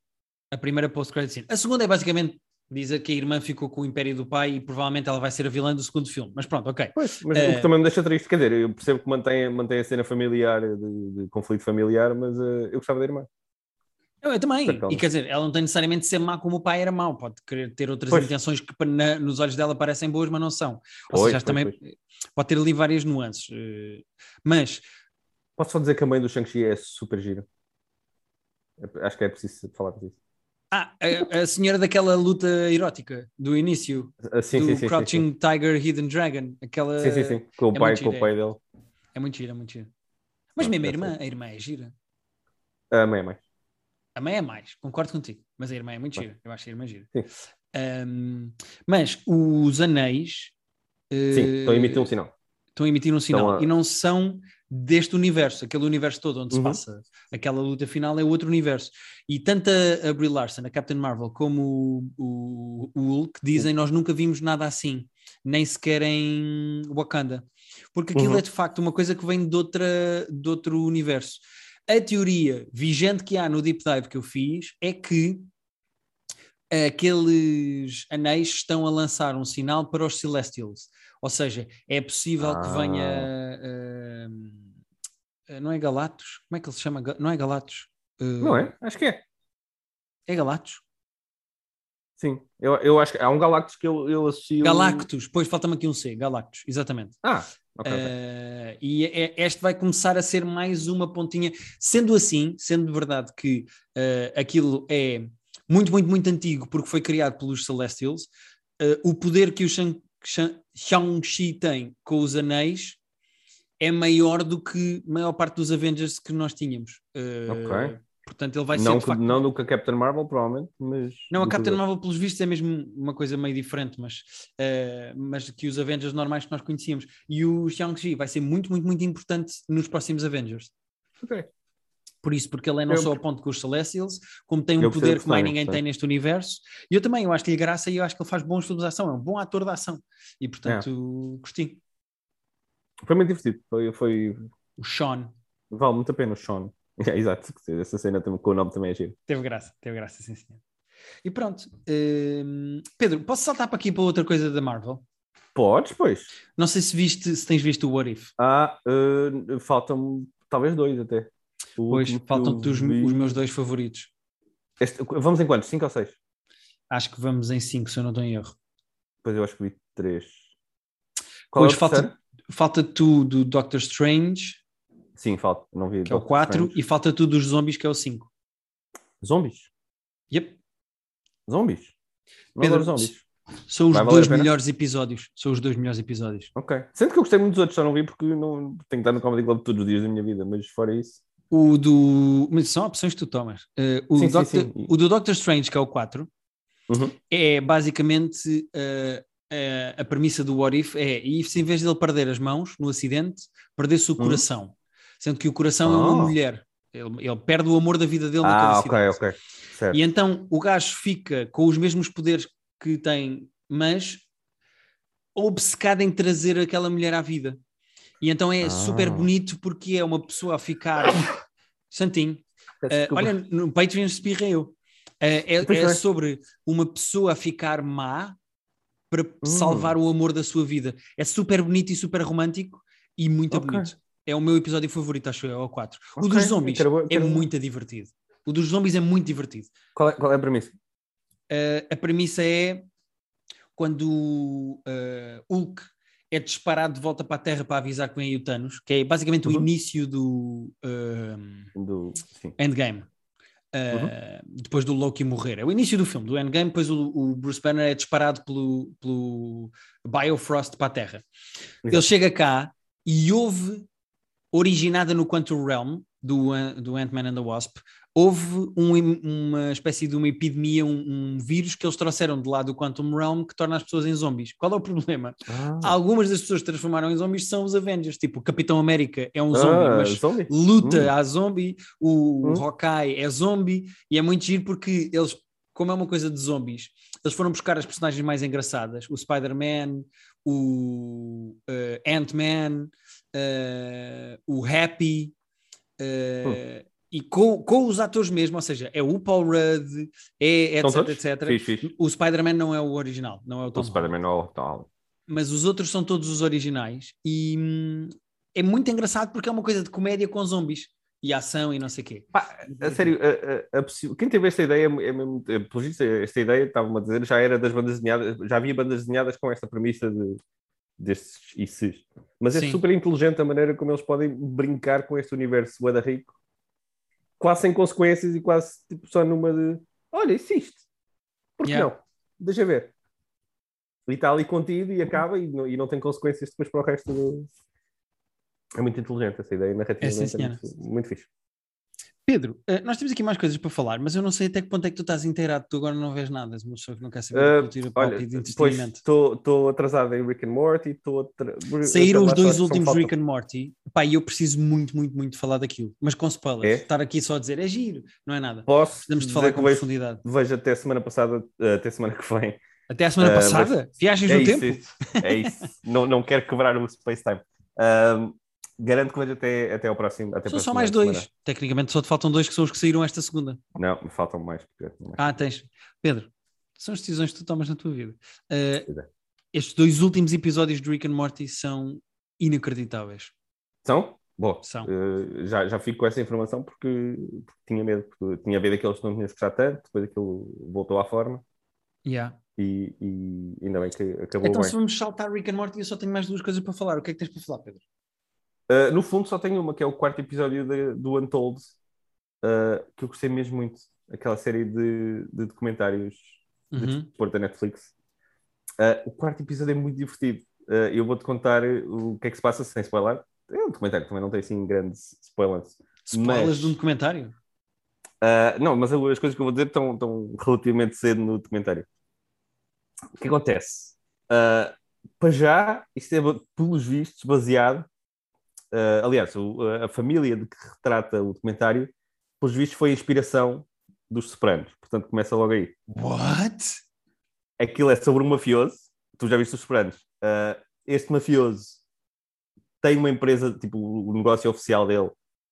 A primeira post-credit scene. A segunda é basicamente dizer que a irmã ficou com o império do pai e provavelmente ela vai ser a vilã do segundo filme. Mas pronto, ok. Pois, mas Eh, o que também me deixa triste, quer dizer, eu percebo que mantém, mantém a cena familiar, de, de conflito familiar, mas uh, eu gostava da irmã. Eu, eu também. E quer dizer, ela não tem necessariamente de ser má como o pai era mau. Pode querer ter outras Pois. intenções que na- nos olhos dela parecem boas, mas não são. Ou Pois, seja, pois, também pode ter ali várias nuances. Eh, Mas Posso só dizer que a mãe do Shang-Chi é super gira. É- Acho que é preciso falar disso. ah, a, a senhora daquela luta erótica do início, Ah, sim, do sim, sim, Crouching Tiger Hidden Dragon, aquela sim, sim, sim. Com o é pai, com o gira, pai dele. é muito gira, muito gira. Mas mesmo a é irmã, a irmã é gira. A mãe é mãe. A mãe é mais, concordo contigo, mas a irmã é muito gira. Eu acho a irmã gira. Sim. Um, mas os anéis Sim, estão a emitir um sinal. estão a emitir um sinal a- e não são deste universo, aquele universo todo onde se Uhum. passa aquela luta final é outro universo. E tanto a, Brie Larson, a Captain Marvel, como o, o, o Hulk dizem nós nunca vimos nada assim, nem sequer em Wakanda, porque aquilo Uhum. é de facto uma coisa que vem de, outra, de outro universo. A teoria vigente que há no deep dive que eu fiz é que aqueles anéis estão a lançar um sinal para os Celestials. Ou seja, é possível que Ah. venha. ah, não é Galactus? Como é que ele se chama? Não é Galactus? Ah, Não é? Acho que é. É Galactus? Sim. Eu, eu acho que há um Galactus que eu, eu associo. Galactus, pois falta-me aqui um C, Galactus, exatamente. Ah, ok. Eh, e é- este vai começar a ser mais uma pontinha. Sendo assim, sendo de verdade que eh, aquilo é muito, muito, muito antigo, porque foi criado pelos Celestials, eh, o poder que o Shang- Shang- Shang-Chi tem com os anéis é maior do que a maior parte dos Avengers que nós tínhamos. Eh, Ok. Portanto, ele vai ser não, que- facto. não do que a Captain Marvel, provavelmente, mas. Não, a que Captain Marvel, pelos vistos, é mesmo uma coisa meio diferente, mas, eh, mas que os Avengers normais que nós conhecíamos. E o Shang-Chi vai ser muito, muito, muito importante nos próximos Avengers. Ok. Por isso, porque ele é não Eu- só a ponto com os Celestials, como tem um Eu poder que mais ninguém tem neste universo. E eu também, eu acho-lhe graça e eu acho que ele faz bons filmes de ação, é um bom ator de ação. E portanto, gostei. Foi muito divertido. Foi, foi... O Sean Vale muito a pena o Sean. É, exato. Essa cena com o nome também é giro. teve graça, teve graça, sim, senhor. E pronto. Hum, Pedro, posso saltar para aqui para outra coisa da Marvel? Podes, pois. Não sei se viste, se tens visto o What If. Ah, eh, faltam talvez dois até. O Pois, faltam-te os, vi- os meus dois favoritos. Este- vamos em quantos? Cinco ou seis? Acho que vamos em 5, se eu não estou em erro. Pois eu acho que vi três. Qual Pois é falta, falta tu do Doctor Strange, Sim, falta. Não vi. que é o Doctor 4, Strange. e falta tu dos zombies, que é o 5. Zombies? Yep. Zombies? Não Pedro, zombies. São os Vai dois melhores episódios. São os dois melhores episódios. Ok. Sendo que eu gostei muito dos outros, só não vi porque não tenho que estar no Comedy Club todos os dias da minha vida, mas fora isso. O do. Mas são opções que tu tomas. Eh, o, Sim, sim, Doctor, sim. o do Doctor Strange, que é o 4, Uhum. é basicamente eh, eh, a premissa do What If é, e se em vez dele perder as mãos no acidente, perdesse o Uhum. coração. Sendo que o coração é uma Ah. mulher. Ele, ele perde o amor da vida dele Ah, naquele ok, acidente. ok. Certo. E então o gajo fica com os mesmos poderes que tem, mas obcecado em trazer aquela mulher à vida. E então é Ah. super bonito porque é uma pessoa a ficar. Santinho. Desculpa. olha, no Patreon espirrei eu. Eh, é, é sobre uma pessoa a ficar má para Hum. salvar o amor da sua vida. É super bonito e super romântico e muito Ok. bonito. É o meu episódio favorito, acho eu, é o 4. O Ok, dos zombies quero é quero ver. muito divertido. O dos zombies é muito divertido. Qual, é, qual é a premissa? Uh, a premissa é quando o uh, Hulk é disparado de volta para a Terra para avisar que vem aí o Thanos, que é basicamente o Uhum. início do um, Do... Sim. Endgame. Uh, Depois do Loki morrer. É o início do filme, do Endgame, depois o, o Bruce Banner é disparado pelo, pelo Biofrost para a Terra. Ele chega cá e houve, originada no Quantum Realm, do, do Ant-Man and the Wasp, houve um- uma espécie de uma epidemia, um, um vírus que eles trouxeram de lá do Quantum Realm que torna as pessoas em zombies. Qual é o problema? Ah, Algumas das pessoas que transformaram em zombies são os Avengers, tipo o Capitão América é um zombie, Ah, mas zombie? luta Hum. a zombie, o Hum. Hawkeye é zombie, e é muito giro porque eles, como é uma coisa de zombies, eles foram buscar as personagens mais engraçadas, o Spider-Man, o eh, Ant-Man, eh, o Happy, eh, e com, com os atores mesmo, ou seja, é o Paul Rudd, é etc, etc. Fixe, fixe. O Spider-Man não é o original, não é o Tom O Spider-Man não tal. mas os outros são todos os originais e hum, é muito engraçado porque é uma coisa de comédia com zombies e ação e não sei o quê. Pá, a sério, a, a- a quem teve esta ideia, é mesmo, é, pelo visto, esta ideia, estava-me a dizer, já era das bandas desenhadas, já havia bandas desenhadas com esta premissa de, destes ICs. Mas é Sim. super inteligente a maneira como eles podem brincar com este universo da rico, quase sem consequências e quase tipo, só numa de olha, existe. Por que Yeah. não? Deixa ver. E está ali contido e acaba e não, e não tem consequências depois para o resto do. É muito inteligente essa ideia narrativa. É, sim, senhora. muito, muito fixe. Pedro, eh, nós temos aqui mais coisas para falar, mas eu não sei até que ponto é que tu estás inteirado, tu agora não vês nada, uma pessoa que não quer saber Uh, cultura pop olha, de entretenimento. estou atrasado em Rick and Morty, estou... Saíram os dois últimos Rick and Morty, pá, e eu preciso muito, muito, muito falar daquilo, mas com spoilers. É? Estar aqui só a dizer é giro, não é nada. Posso Precisamos de falar que com vejo, profundidade. vejo até semana passada, eh, até semana que vem. Até a semana Uh, mas- passada? Viagens É no isso, tempo? isso. é isso. não, não quero quebrar o space-time. Garanto que vejo até, até ao próximo. Até São só mais semana- dois. Tecnicamente só te faltam dois que são os que saíram esta segunda. semana. Não, me faltam mais. porque- Ah, tens. Pedro, são as decisões que tu tomas na tua vida. Uh, estes dois últimos episódios de Rick and Morty são inacreditáveis. São? Bom, São. eh, já, já fico com essa informação porque, porque tinha medo. Porque tinha medo daqueles que não tinhas gostado tanto, depois aquilo voltou à forma Yeah. e, e ainda bem que acabou Então, bem. se vamos saltar Rick and Morty, eu só tenho mais duas coisas para falar. O que é que tens para falar, Pedro? Uh, no fundo, só tenho uma, que é o quarto episódio de- do Untold, uh, que eu gostei mesmo muito. Aquela série de, de documentários de Uhum. desporto da Netflix. Uh, o quarto episódio é muito divertido. Eu vou-te contar o que é que se passa sem spoiler. É um documentário, também não tem assim grandes spoilers. Spoilers Mas- de um documentário? Não, mas as coisas que eu vou dizer estão, estão relativamente cedo no documentário. O que acontece? Para já, isto é, pelos vistos, baseado. Uh, aliás, o- a família de que retrata o documentário, pelos vistos, foi a inspiração dos Sopranos. Portanto, começa logo aí. What? Aquilo é sobre um mafioso. Tu já viste os Sopranos? Uh, este mafioso tem uma empresa, tipo, o negócio oficial dele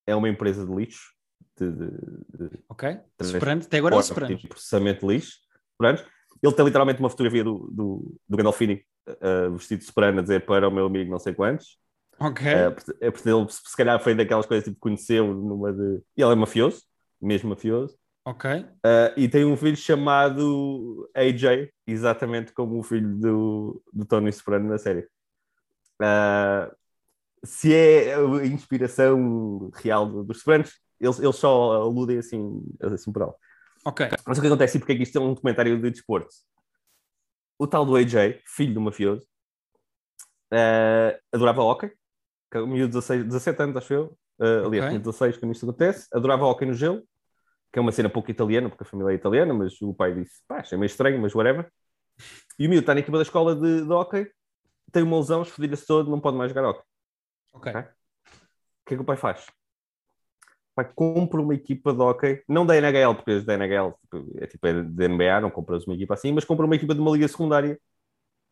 é uma empresa de lixo. de- de- de- Ok. Três. Soprano. Até agora é o Porta, Soprano. tipo, processamento de lixo, sopranos. Ele tem literalmente uma fotografia do, do, do Gandolfini uh, vestido de soprano a dizer para o meu amigo não sei quantos. Ok. Uh, porque- é porque ele se calhar foi daquelas coisas tipo conheceu numa de. E ele é mafioso, mesmo mafioso. ok. Uh, e tem um filho chamado AJ, exatamente como o filho do, do Tony Soprano na série. Uh, se é a inspiração real do- dos Sopranos, eles, eles só aludem assim, assim por alto. Ok. Mas o que acontece e porque é que isto é um documentário de desporto? O tal do AJ, filho do mafioso, eh, adorava hockey, que é um miúdo de 16, 17 anos, acho eu. Eh, aliás, Ok. tinha 16 quando isto acontece. Adorava hockey no gelo, que é uma cena pouco italiana, porque a família é italiana, mas o pai disse, pá, achei meio estranho, mas whatever. E o miúdo está na equipa da escola de, de hockey, tem uma lesão, esfodilha-se todo, não pode mais jogar hockey. Ok. Ok. O que é que o pai faz? O pai compra uma equipa de hockey, não da NHL, porque as da NHL tipo, é tipo é da NBA, não compras uma equipa assim, mas compra uma equipa de uma liga secundária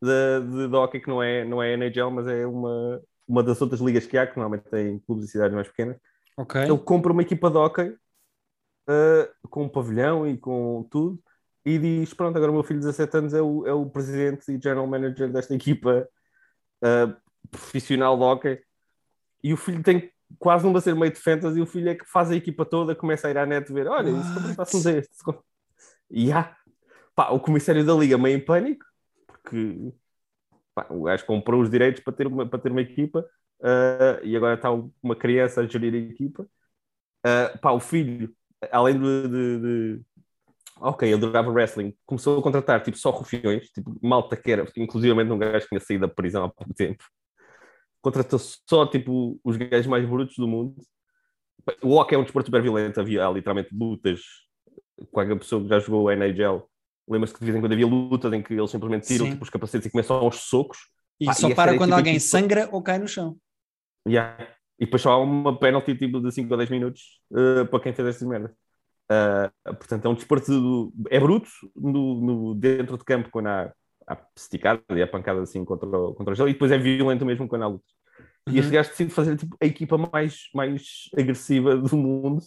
de, de, de hockey que não é, não é NHL, mas é uma, uma das outras ligas que há, que normalmente tem clubes e cidades mais pequenas. Ok. Ele compra uma equipa de hockey uh, com um pavilhão e com tudo e diz: Pronto, agora o meu filho de 17 anos é o, é o presidente e general manager desta equipa uh, profissional de hockey. E o filho tem quase uma ser meio de fantasy. E o filho é que faz a equipa toda, começa a ir à net ver: Olha, isso What? contratasse-nos este. E há pá, o comissário da liga meio em pânico, porque pá, o gajo comprou os direitos para ter uma, para ter uma equipa. uh, e agora está uma criança a gerir a equipa. Uh, pá, o filho, além de, de, de- Ok, eu adorava wrestling. Começou a contratar tipo, só rufiões, tipo, malta que era, inclusivamente um gajo que tinha saído da prisão há pouco tempo. Contratou só tipo, os gajos mais brutos do mundo. O hockey é um desporto super violento, havia literalmente lutas. Qualquer pessoa que já jogou NHL lembra-se que de vez em quando havia lutas em que eles simplesmente tiram tipo, os capacetes e começam aos socos. E Pá, só e para quando tipo a alguém equipa- sangra ou cai no chão. Yeah. E depois só há uma penalty tipo de 5 ou 10 minutos uh, para quem fez estas merdas. Uh, portanto, é um desporto. É bruto no, no- dentro de campo quando há, esticada e há pancada assim contra, o- contra o gelo, e depois é violento mesmo quando há lutas. E este Uhum. gajo decide fazer tipo, a equipa mais, mais agressiva do mundo.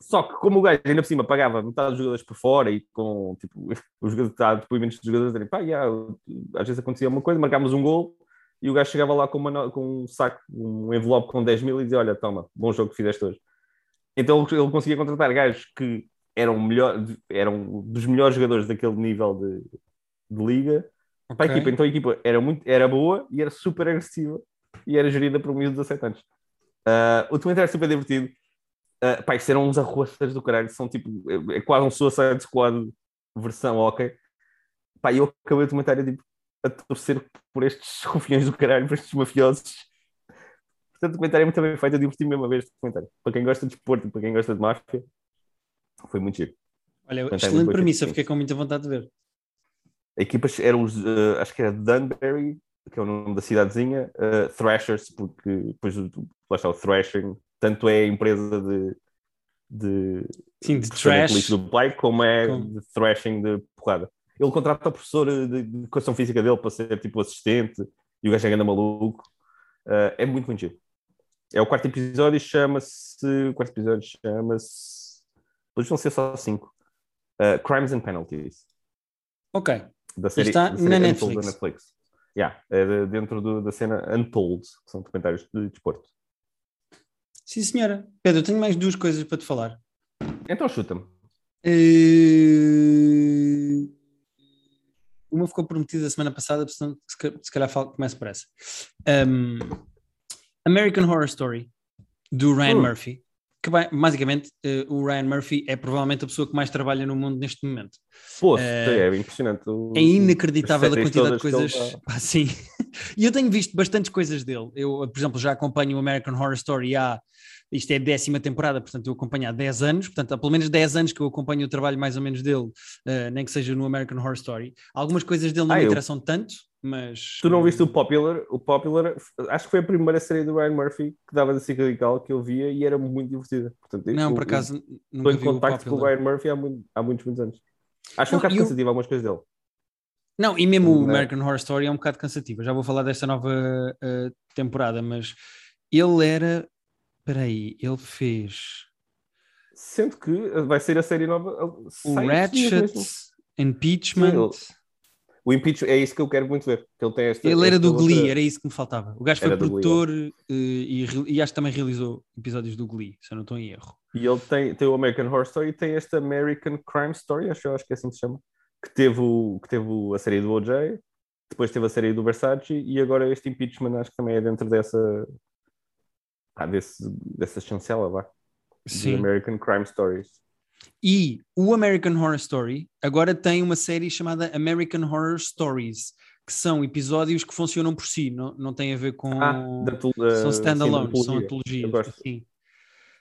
Só que, como o gajo ainda por cima pagava metade dos jogadores por fora e com tipo, os jogadores, depoimentos dos jogadores dizerem pá, yeah, às vezes acontecia uma coisa, marcámos um gol e o gajo chegava lá com, uma com um saco, um envelope com 10 mil e dizia: Olha, toma, bom jogo que fizeste hoje. Então ele conseguia contratar gajos que eram, melhor, eram dos melhores jogadores daquele nível de, de liga para a equipa. Então a equipa era, muito, era boa e era super agressiva e era gerida por um miúdo de 17 anos. Ah, o documentário é super divertido. Uh, pá, isto eram uns arruaças do caralho, são tipo, é, é quase um Suicide Squad versão ok. Pá, eu acabei o documentário tipo, a torcer por estes rufiões do caralho, por estes mafiosos. Portanto, o documentário é muito bem feito. Eu diverti-me mesmo a ver este documentário. Para quem gosta de esporte e para quem gosta de máfia, foi muito giro. Olha, Documentário excelente muito premissa, fiquei com muita vontade de ver. A equipa eram os, eh, acho que era Dunbury, que é o nome da cidadezinha, eh, Thrashers, porque depois lá está o Thrashing, tanto é a empresa de, de, Sim, de trash. do pai, como é de thrashing de porrada. Ele contrata o professor de, de educação física dele para ser tipo assistente e o gajo é grande maluco. Eh, é muito, muito giro. É o quarto episódio e chama-se. O quarto episódio chama-se. Depois vão ser só cinco. Eh, Crimes and Penalties. Ok. Da série, está da série na Netflix. Netflix. Yeah, é de- dentro do- da cena Untold, que são documentários de desporto. Sim, senhora. Pedro, eu tenho mais duas coisas para te falar. Então chuta-me. Eh, Uma ficou prometida a semana passada, portanto, se ca- se calhar falo, começo por essa. Um, American Horror Story, do Ryan Hum. Murphy. Que basicamente, eh, o Ryan Murphy é provavelmente a pessoa que mais trabalha no mundo neste momento. Pô, Eh, é impressionante. O- É inacreditável a quantidade de coisas. ele tá- Pá, sim. E eu tenho visto bastantes coisas dele. Eu, por exemplo, já acompanho o American Horror Story há. Isto é a décima temporada, portanto eu acompanho há 10 anos, portanto há pelo menos 10 anos que eu acompanho o trabalho mais ou menos dele, eh, nem que seja no American Horror Story. Algumas coisas dele não Ah, me eu- interessam tanto, mas. Tu não viste o Popular? O Popular, acho que foi a primeira série do Ryan Murphy que dava da SIC Radical que eu via e era muito divertida. Portanto, Não, eu- por eu acaso Estou nunca em contacto com o. Ryan Murphy há, muito- há muitos, muitos anos. Acho Não, um bocado e o- cansativo algumas coisas dele. Não, e mesmo o Não. American Horror Story é um bocado cansativo. Eu já vou falar desta nova eh, temporada, mas ele era. Espera aí, ele fez Sendo que vai ser a série nova. o Ratchet. Impeachment. Sim, O Impeachment é isso que eu quero muito ver. Que ele tem esta, Ele era do outra- Glee, era isso que me faltava. O gajo foi Glee, produtor eh, e, e acho que também realizou episódios do Glee, se eu não estou em erro. E ele tem, tem o American Horror Story e tem esta American Crime Story, acho, acho que é assim que se chama, que teve, o, que teve a série do OJ, depois teve a série do Versace e agora este Impeachment acho que também é dentro dessa ah, desse, dessa chancela, vá. Sim. American Crime Stories. E o American Horror Story agora tem uma série chamada American Horror Stories, que são episódios que funcionam por si, não, não tem a ver com. Ah, da, são da standalone, são antologia. antologias. Sim.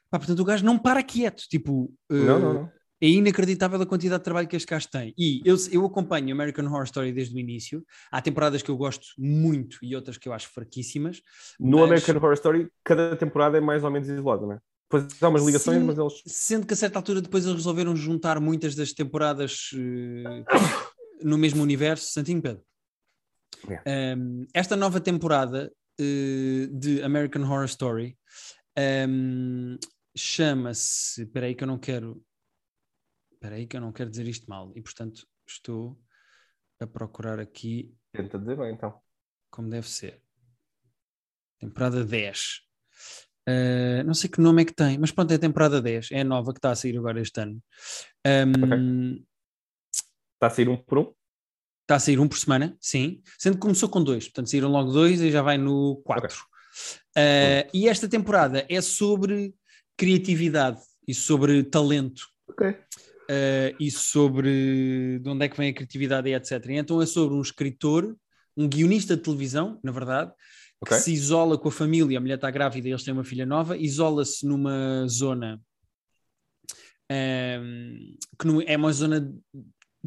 Pá, portanto, o gajo não para quieto. Tipo, eh, Não, não, não. é inacreditável a quantidade de trabalho que este gajo tem. E eu, eu acompanho American Horror Story desde o início. Há temporadas que eu gosto muito e outras que eu acho fraquíssimas. No mas- American Horror Story, cada temporada é mais ou menos isolada, não é? Depois há umas ligações, Sim. mas eles. Sendo que a certa altura depois eles resolveram juntar muitas das temporadas eh, no mesmo universo. Santinho Pedro. Um, esta nova temporada eh, de American Horror Story um, chama-se. Espera aí que eu não quero. Espera aí que eu não quero dizer isto mal. E portanto estou a procurar aqui Tenta dizer bem, então. como deve ser. Temporada 10. Uh, não sei que nome é que tem, mas pronto, é a temporada 10, é a nova que está a sair agora este ano. Um, Está a sair um por um? Está a sair um por semana, sim, sendo que começou com dois, portanto saíram logo dois e já vai no 4. Uh, e esta temporada é sobre criatividade e sobre talento Ok. uh, e sobre de onde é que vem a criatividade e etc. E então é sobre um escritor, um guionista de televisão, na verdade, que Ok. se isola com a família, a mulher está grávida e eles têm uma filha nova, isola-se numa zona ehm, que não- é uma zona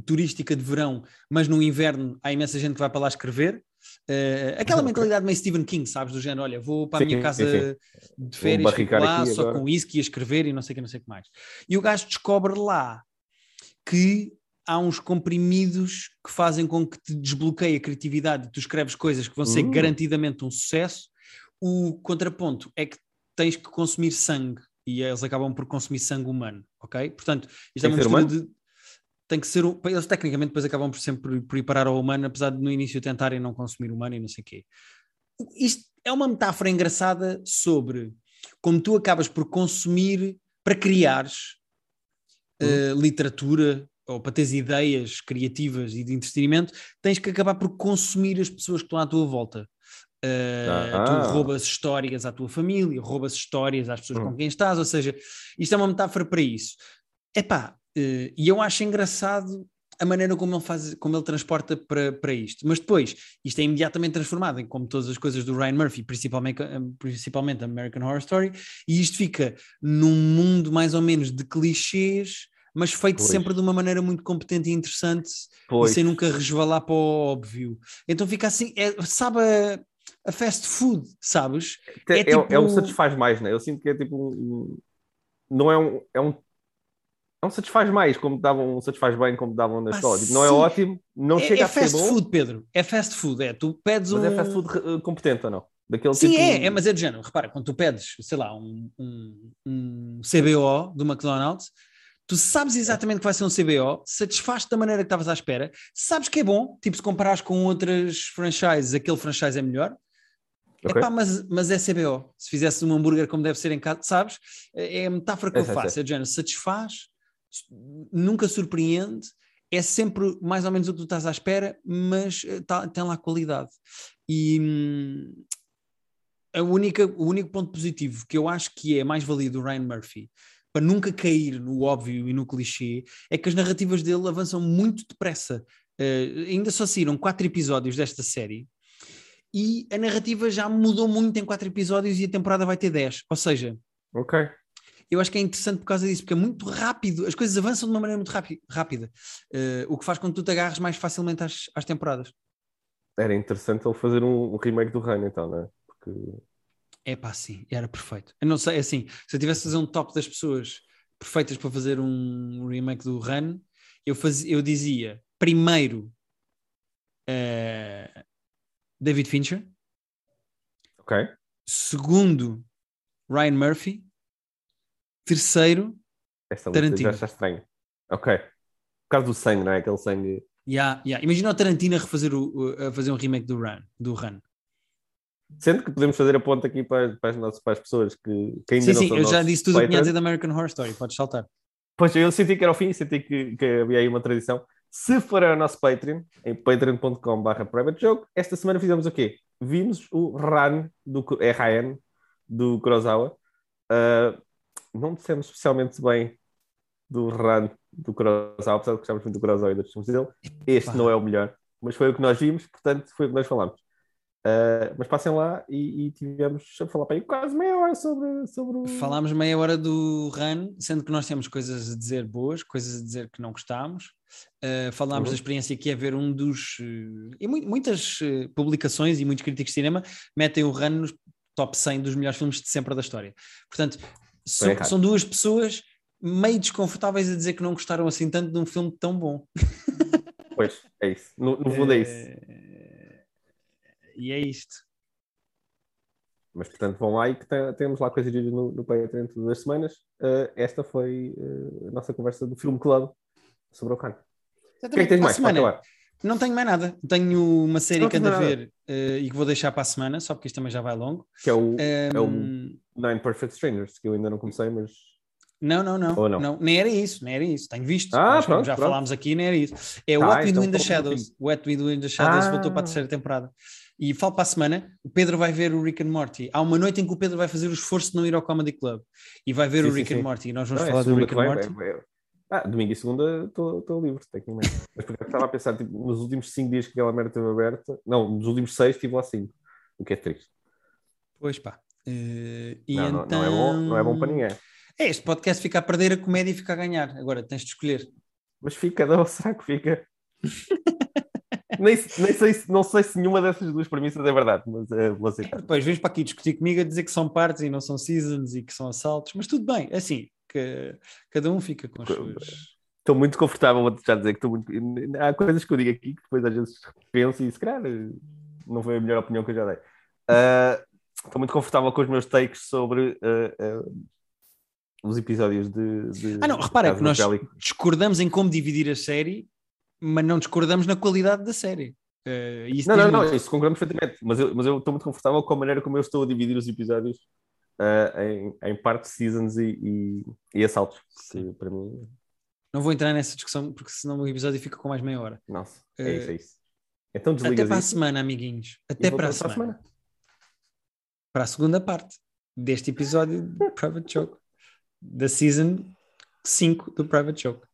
turística de verão, mas no inverno há imensa gente que vai para lá escrever. Eh, aquela mentalidade meio Stephen King, sabes? Do género, olha, vou para a Sim, minha sim, casa sim. de férias, fico lá só agora. com whisky a escrever e não sei o que, não sei o que mais. E o gajo descobre lá que há uns comprimidos que fazem com que te desbloqueie a criatividade e tu escreves coisas que vão ser Hum. garantidamente um sucesso. O contraponto é que tens que consumir sangue e eles acabam por consumir sangue humano, ok? Portanto, isto Tem é uma mistura de. Tem que ser. Eles tecnicamente depois acabam por sempre por ir parar ao humano, apesar de no início tentarem não consumir humano e não sei o quê. Isto é uma metáfora engraçada sobre como tu acabas por consumir para criares eh, literatura ou para teres ideias criativas e de entretenimento, tens que acabar por consumir as pessoas que estão à tua volta. Eh, Ah. Tu roubas histórias à tua família, roubas histórias às pessoas Hum. com quem estás, ou seja, isto é uma metáfora para isso. Epá, eh, e eu acho engraçado a maneira como ele faz, como ele transporta para, para isto. Mas depois, isto é imediatamente transformado em como todas as coisas do Ryan Murphy, principalmente, principalmente American Horror Story, e isto fica num mundo mais ou menos de clichês, mas feito Pois. sempre de uma maneira muito competente e interessante, Pois. e sem nunca resvalar para o óbvio. Então fica assim, é, sabe a, a fast food, sabes? É, É é, é um tipo- satisfaz mais, né? Eu sinto que é tipo um. Não é um. É um é um satisfaz mais, como davam um satisfaz bem, como davam na escola. Tipo, não é ótimo, não é, chega é a ser fast bom, food, Pedro. É fast food, é. Tu pedes mas um. é fast food eh, competente ou não? Daquele Sim, tipo... é, é, mas é de género. Repara, quando tu pedes, sei lá, um, um, um CBO do McDonald's, tu sabes exatamente que vai ser um CBO, satisfaz-te da maneira que estavas à espera, sabes que é bom, tipo, se comparares com outras franchises, aquele franchise é melhor. Ok. Epá, mas, mas é CBO. Se fizesse um hambúrguer como deve ser em casa, sabes? É a metáfora que É, eu sei, faço. sei. É de género, satisfaz, nunca surpreende, é sempre mais ou menos o que tu estás à espera, mas eh, tá- tem lá qualidade. E hum, a única, o único ponto positivo que eu acho que é mais valia do Ryan Murphy para nunca cair no óbvio e no clichê é que as narrativas dele avançam muito depressa. Eh, ainda só saíram quatro episódios desta série e a narrativa já mudou muito em quatro episódios e a temporada vai ter 10. Ou seja, Ok. eu acho que é interessante por causa disso, porque é muito rápido, as coisas avançam de uma maneira muito rápi- rápida, eh, o que faz com que tu te agarres mais facilmente às, às temporadas. Era interessante ele fazer um, um remake do Reino, então, não é? Porque É pá, sim, era perfeito. Eu não sei, assim, se eu tivesse a fazer um top das pessoas perfeitas para fazer um remake do Run, eu, faz, eu dizia primeiro eh, David Fincher, Ok. segundo Ryan Murphy, terceiro, lista Tarantino. já está estranha. Ok. Por causa do sangue, não é? Aquele sangue. yeah, yeah. imagina o Tarantino a refazer o- a fazer um remake do Run. Do Run. Sendo que podemos fazer a ponta aqui para, para, as, nossas, para as pessoas que, que ainda Sim, não sim, são eu já disse tudo o que tinha a dizer da American Horror Story, podes saltar. Pois eu senti que era o fim, senti que, que havia aí uma tradição. Se for ao nosso Patreon, em patreon.com.br privatejoke, esta semana fizemos o quê? Vimos o RAN, do, RAN, do Kurosawa. Ah, não dissemos especialmente bem do RAN do Kurosawa, apesar de gostarmos muito do Kurosawa e dos filmes dele. Este Pá. não é o melhor, mas foi o que nós vimos, portanto foi o que nós falamos. Ah, mas passem lá e, e tivemos a falar para aí quase meia hora sobre, sobre o... Falámos meia hora do Run, sendo que nós temos coisas a dizer boas, coisas a dizer que não gostámos. Uh, falámos Uhum. da experiência que é ver um dos. uh, e mu- muitas uh, publicações e muitos críticos de cinema metem o Run nos top 100 dos melhores filmes de sempre da história. Portanto, são, errado. são duas pessoas meio desconfortáveis a dizer que não gostaram assim tanto de um filme tão bom. Pois, é isso. No, no fundo é isso. Uh, E é isto. Mas, portanto, vão lá e que te- temos lá coisas giras no, no Patreon todas as semanas. Uh, esta foi uh, a nossa conversa do Filme Club sobre o Khan. O que é que tens Para mais? Para semana, acabar? Não tenho mais nada. Tenho uma série que ando a ver eh, e que vou deixar para a semana, só porque isto também já vai longo. Que é o Ehm, é o- Nine Perfect Strangers, que eu ainda não comecei, mas. Não, não, não, Ou não? Nem era isso, nem era isso. Tenho visto. Ah, como pronto, já pronto. falámos aqui, nem era isso. É Tá, What We então Do in the Shadows. What We Do in the Shadows Ah. voltou para a terceira temporada. E falo para a semana, o Pedro vai ver o Rick and Morty. Há uma noite em que o Pedro vai fazer o esforço de não ir ao Comedy Club e vai ver Sim, o sim, Rick sim. and Morty. E nós vamos Não, é falar do segunda Rick and vem, Morty. é- é- Ah, domingo e segunda estou livre, tecnicamente. Mas porque eu estava a pensar, tipo, nos últimos 5 dias que aquela merda esteve aberta, não, nos últimos 6 estive lá 5, o que é triste. Pois pá. Eh, e Não, não, então... não é bom, não é bom para ninguém. É, este podcast fica a perder a comédia e fica a ganhar. Agora tens de escolher. Mas fica, não, será que fica? nem, nem sei, se- não sei se nenhuma dessas duas premissas é verdade, mas é, vou aceitar. Depois vens para aqui discutir comigo a dizer que são partes e não são seasons e que são assaltos, mas tudo bem, assim, que cada um fica com as suas. Estou muito confortável, vou-te já dizer que estou muito. Há coisas que eu digo aqui que depois às vezes penso e se calhar não foi a melhor opinião que eu já dei. Ah, Estou muito confortável com os meus takes sobre ah, ah, os episódios de. de Ah, não, repara que nós discordamos em como dividir a série, mas não discordamos na qualidade da série. Isso Não, não, não, muito. isso concordamos perfeitamente. Mas eu, mas eu estou muito confortável com a maneira como eu estou a dividir os episódios ah, em, em partes, seasons e, e, e assaltos. Para mim, Não vou entrar nessa discussão porque senão o episódio fica com mais meia hora. nossa, é Eh, isso, é isso. Então Até desligas para a isso semana, amiguinhos. Até para a voltamos semana. Para a segunda parte deste episódio de Private Joke, da season 5 do Private Joke.